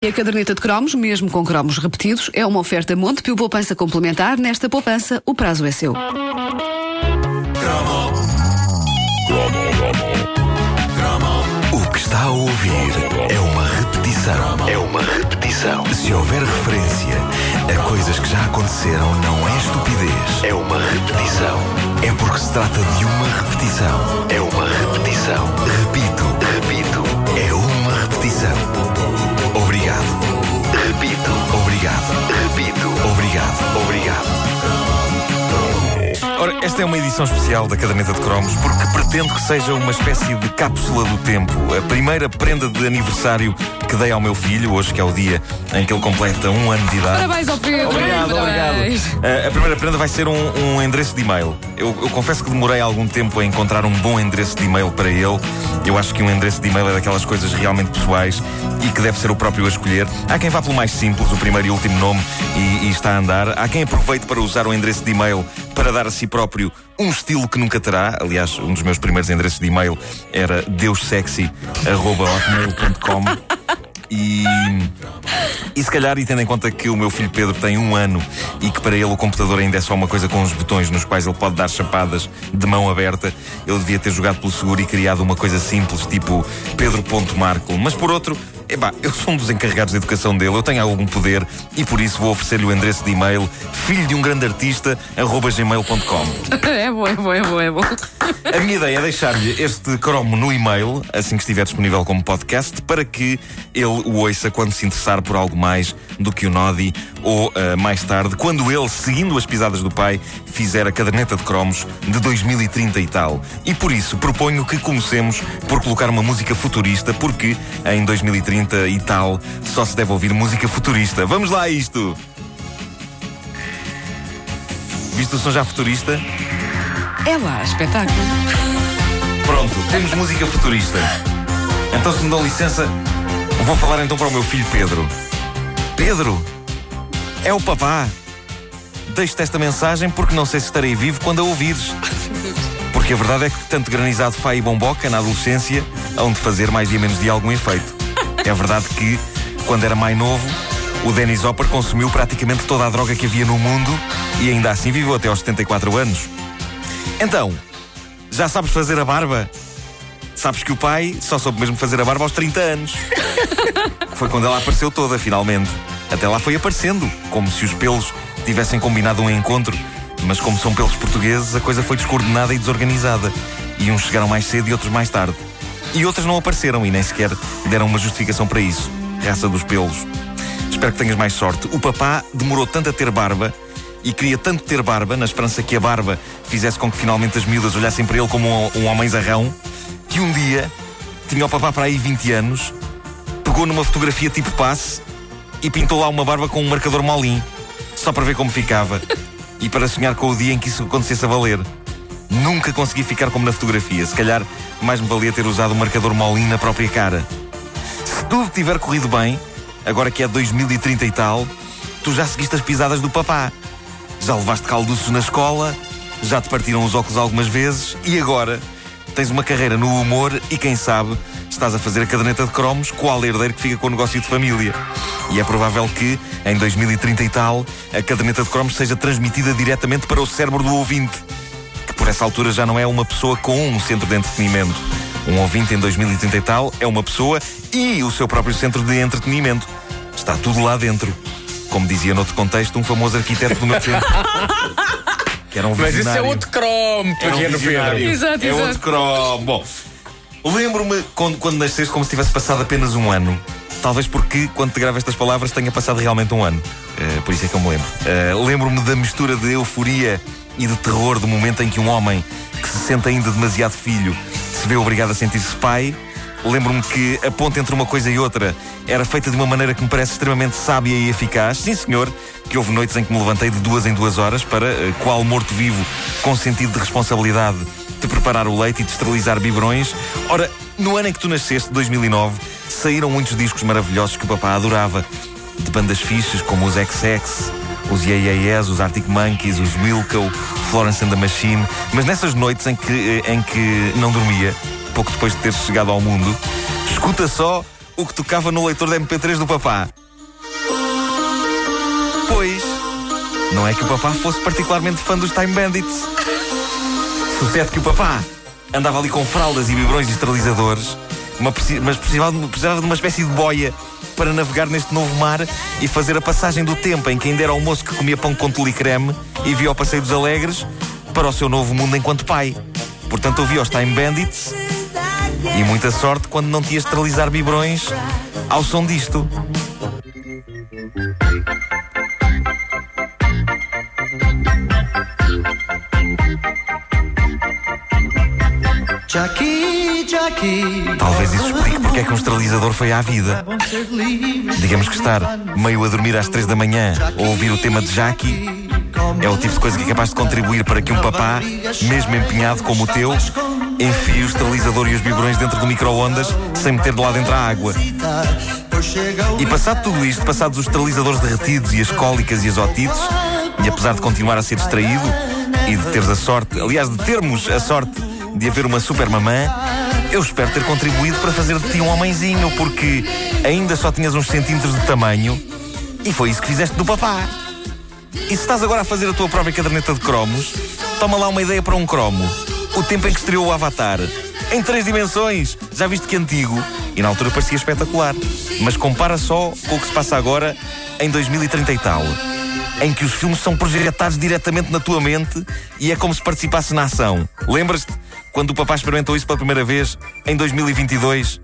E a caderneta de cromos, mesmo com cromos repetidos, é uma oferta Montepio Poupança Complementar. Nesta poupança, o prazo é seu. O que está a ouvir é uma repetição. É uma repetição. Se houver referência a coisas que já aconteceram, não é estupidez. É uma repetição. É porque se trata de uma repetição. É uma repetição. Repito, repito. É uma repetição. Esta é uma edição especial da Caderneta de Cromos porque pretendo que seja uma espécie de cápsula do tempo. A primeira prenda de aniversário que dei ao meu filho, hoje que é o dia em que ele completa um ano de idade. Parabéns ao Pedro. Obrigado, Parabéns. obrigado. A, a primeira prenda vai ser um, um endereço de e-mail. Eu, eu confesso que demorei algum tempo a encontrar um bom endereço de e-mail para ele. Eu acho que um endereço de e-mail é daquelas coisas realmente pessoais e que deve ser o próprio a escolher. Há quem vá pelo mais simples, o primeiro e último nome, e, e está a andar. Há quem aproveite para usar o endereço de e-mail para dar a si próprio um estilo que nunca terá. Aliás, um dos meus primeiros endereços de e-mail era deussexy.hotmail.com. E, e se calhar, e tendo em conta que o meu filho Pedro tem um ano e que para ele o computador ainda é só uma coisa com uns botões nos quais ele pode dar chapadas de mão aberta, eu devia ter jogado pelo seguro e criado uma coisa simples, tipo Pedro.marco. Mas por outro, epá, eu sou um dos encarregados de educação dele, eu tenho algum poder e por isso vou oferecer-lhe o endereço de e-mail filho de um grande artista, arroba gmail.com. É bom, é bom, é bom, é bom. A minha ideia é deixar-lhe este cromo no e-mail, assim que estiver disponível como podcast, para que ele o ouça quando se interessar por algo mais do que o Nodi, ou uh, mais tarde, quando ele, seguindo as pisadas do pai, fizer a caderneta de cromos de 2030 e tal. E por isso proponho que comecemos por colocar uma música futurista, porque em 2030 e tal só se deve ouvir música futurista. Vamos lá a isto! Visto o som já futurista? É lá, espetáculo. Pronto, temos música futurista. Então, se me dão licença, vou falar então para o meu filho Pedro. Pedro, é o papá. Deixo-te esta mensagem porque não sei se estarei vivo quando a ouvires. Porque a verdade é que tanto granizado Fai e Bomboca na adolescência hão de fazer mais dia menos dia algum efeito. É verdade que, quando era mais novo, o Dennis Hopper consumiu praticamente toda a droga que havia no mundo e ainda assim viveu até aos 74 anos. Então, já sabes fazer a barba? Sabes que o pai só soube mesmo fazer a barba aos 30 anos. Foi quando ela apareceu toda, finalmente. Até lá foi aparecendo, como se os pelos tivessem combinado um encontro. Mas como são pelos portugueses, a coisa foi descoordenada e desorganizada. E uns chegaram mais cedo e outros mais tarde. E outras não apareceram e nem sequer deram uma justificação para isso. Raça dos pelos. Espero que tenhas mais sorte. O papá demorou tanto a ter barba e queria tanto ter barba, na esperança que a barba fizesse com que finalmente as miúdas olhassem para ele como um, um homem zarrão, que um dia tinha o papá para aí 20 anos, pegou numa fotografia tipo passe e pintou lá uma barba com um marcador molim, só para ver como ficava e para sonhar com o dia em que isso acontecesse a valer. Nunca consegui ficar como na fotografia. Se calhar mais me valia ter usado o marcador molim na própria cara. Se tudo tiver corrido bem, agora que é 2030 e tal, tu já seguiste as pisadas do papá. Já levaste calduços na escola, já te partiram os óculos algumas vezes e agora tens uma carreira no humor e quem sabe estás a fazer a caderneta de cromos qual herdeiro que fica com o negócio de família. E é provável que, em 2030 e tal, a caderneta de cromos seja transmitida diretamente para o cérebro do ouvinte, por essa altura já não é uma pessoa com um centro de entretenimento. Um ouvinte em 2030 e tal é uma pessoa e o seu próprio centro de entretenimento. Está tudo lá dentro. Como dizia noutro contexto um famoso arquiteto do meu tempo. que era um Mas isso é outro cromo, um pequeno visionário. Pedro. Exato, é exato. outro cromo. Bom, lembro-me quando, quando nasceste como se tivesse passado apenas um ano. Talvez porque, quando te gravo estas palavras, tenha passado realmente um ano. Eh, por isso é que eu me lembro. Eh, lembro-me da mistura de euforia e de terror do momento em que um homem que se sente ainda demasiado filho se vê obrigado a sentir-se pai. Lembro-me que a ponte entre uma coisa e outra era feita de uma maneira que me parece extremamente sábia e eficaz. Sim, senhor, que houve noites em que me levantei de duas em duas horas para, eh, qual morto-vivo, com sentido de responsabilidade, de preparar o leite e de esterilizar biberões. Ora, no ano em que tu nasceste, 2009, saíram muitos discos maravilhosos que o papá adorava. De bandas fixes como os XX, os Yeah os Arctic Monkeys, os Wilco, Florence and the Machine. Mas nessas noites em que, eh, em que não dormia, pouco depois de ter chegado ao mundo, escuta só o que tocava no leitor da MP3 do papá. Pois, não é que o papá fosse particularmente fã dos Time Bandits. Sucede que o papá andava ali com fraldas e biberões e esterilizadores, mas precisava de uma espécie de boia para navegar neste novo mar e fazer a passagem do tempo em que ainda era o moço que comia pão com tule e creme e via o Passeio dos Alegres para o seu novo mundo enquanto pai. Portanto, ouvia os Time Bandits e muita sorte quando não tinha esterilizar biberões ao som disto. Jackie, Jackie. Talvez isso explique porque é que um esterilizador foi à vida. Digamos que estar meio a dormir às três da manhã ou ouvir o tema de Jackie é o tipo de coisa que é capaz de contribuir para que um papá, mesmo empenhado como o teu, enfie o esterilizador e os biberões dentro do micro-ondas sem meter de lá dentro a água. E passado tudo isto, passados os esterilizadores derretidos e as cólicas e as otites, e apesar de continuar a ser distraído e de teres a sorte, aliás, de termos a sorte de haver uma super mamã, eu espero ter contribuído para fazer de ti um homenzinho, porque ainda só tinhas uns centímetros de tamanho e foi isso que fizeste do papá. E se estás agora a fazer a tua própria caderneta de cromos, toma lá uma ideia para um cromo. O tempo em que estreou o Avatar. Em três dimensões. Já viste que antigo? E na altura parecia espetacular. Mas compara só com o que se passa agora em 2030 e tal. Em que os filmes são projetados diretamente na tua mente e é como se participasse na ação. Lembras-te? Quando o papá experimentou isso pela primeira vez, em 2022,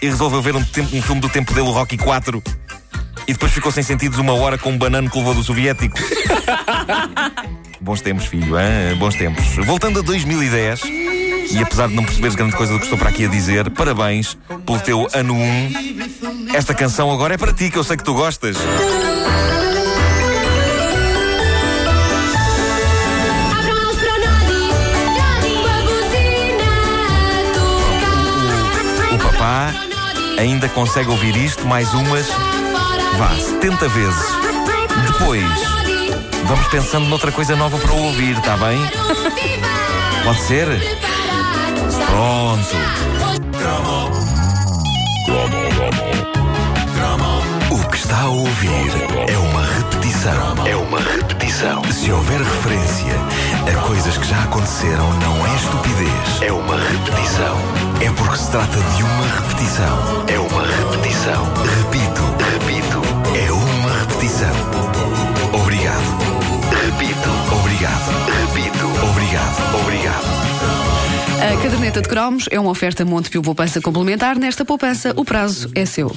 e resolveu ver um, tempo, um filme do tempo dele, o Rocky 4, e depois ficou sem sentidos uma hora com um banano que levou do soviético. Bons tempos, filho, hein? bons tempos. Voltando a 2010, e apesar de não perceberes grande coisa do que estou para aqui a dizer, parabéns pelo teu ano 1. Esta canção agora é para ti, que eu sei que tu gostas. Papá ainda consegue ouvir isto mais umas, vá, 70 vezes. Depois, vamos pensando noutra coisa nova para ouvir, está bem? Pode ser? Pronto. O que está a ouvir é uma repetição. É uma repetição. Se houver referência a coisas que já aconteceram, não é estupidez. É uma repetição. É porque se trata de uma repetição. É uma repetição. Repito, repito. É uma repetição. Obrigado. Repito. Obrigado. Repito. Obrigado. Obrigado. A caderneta de cromos é uma oferta Montepio Poupança Complementar. Nesta poupança, o prazo é seu.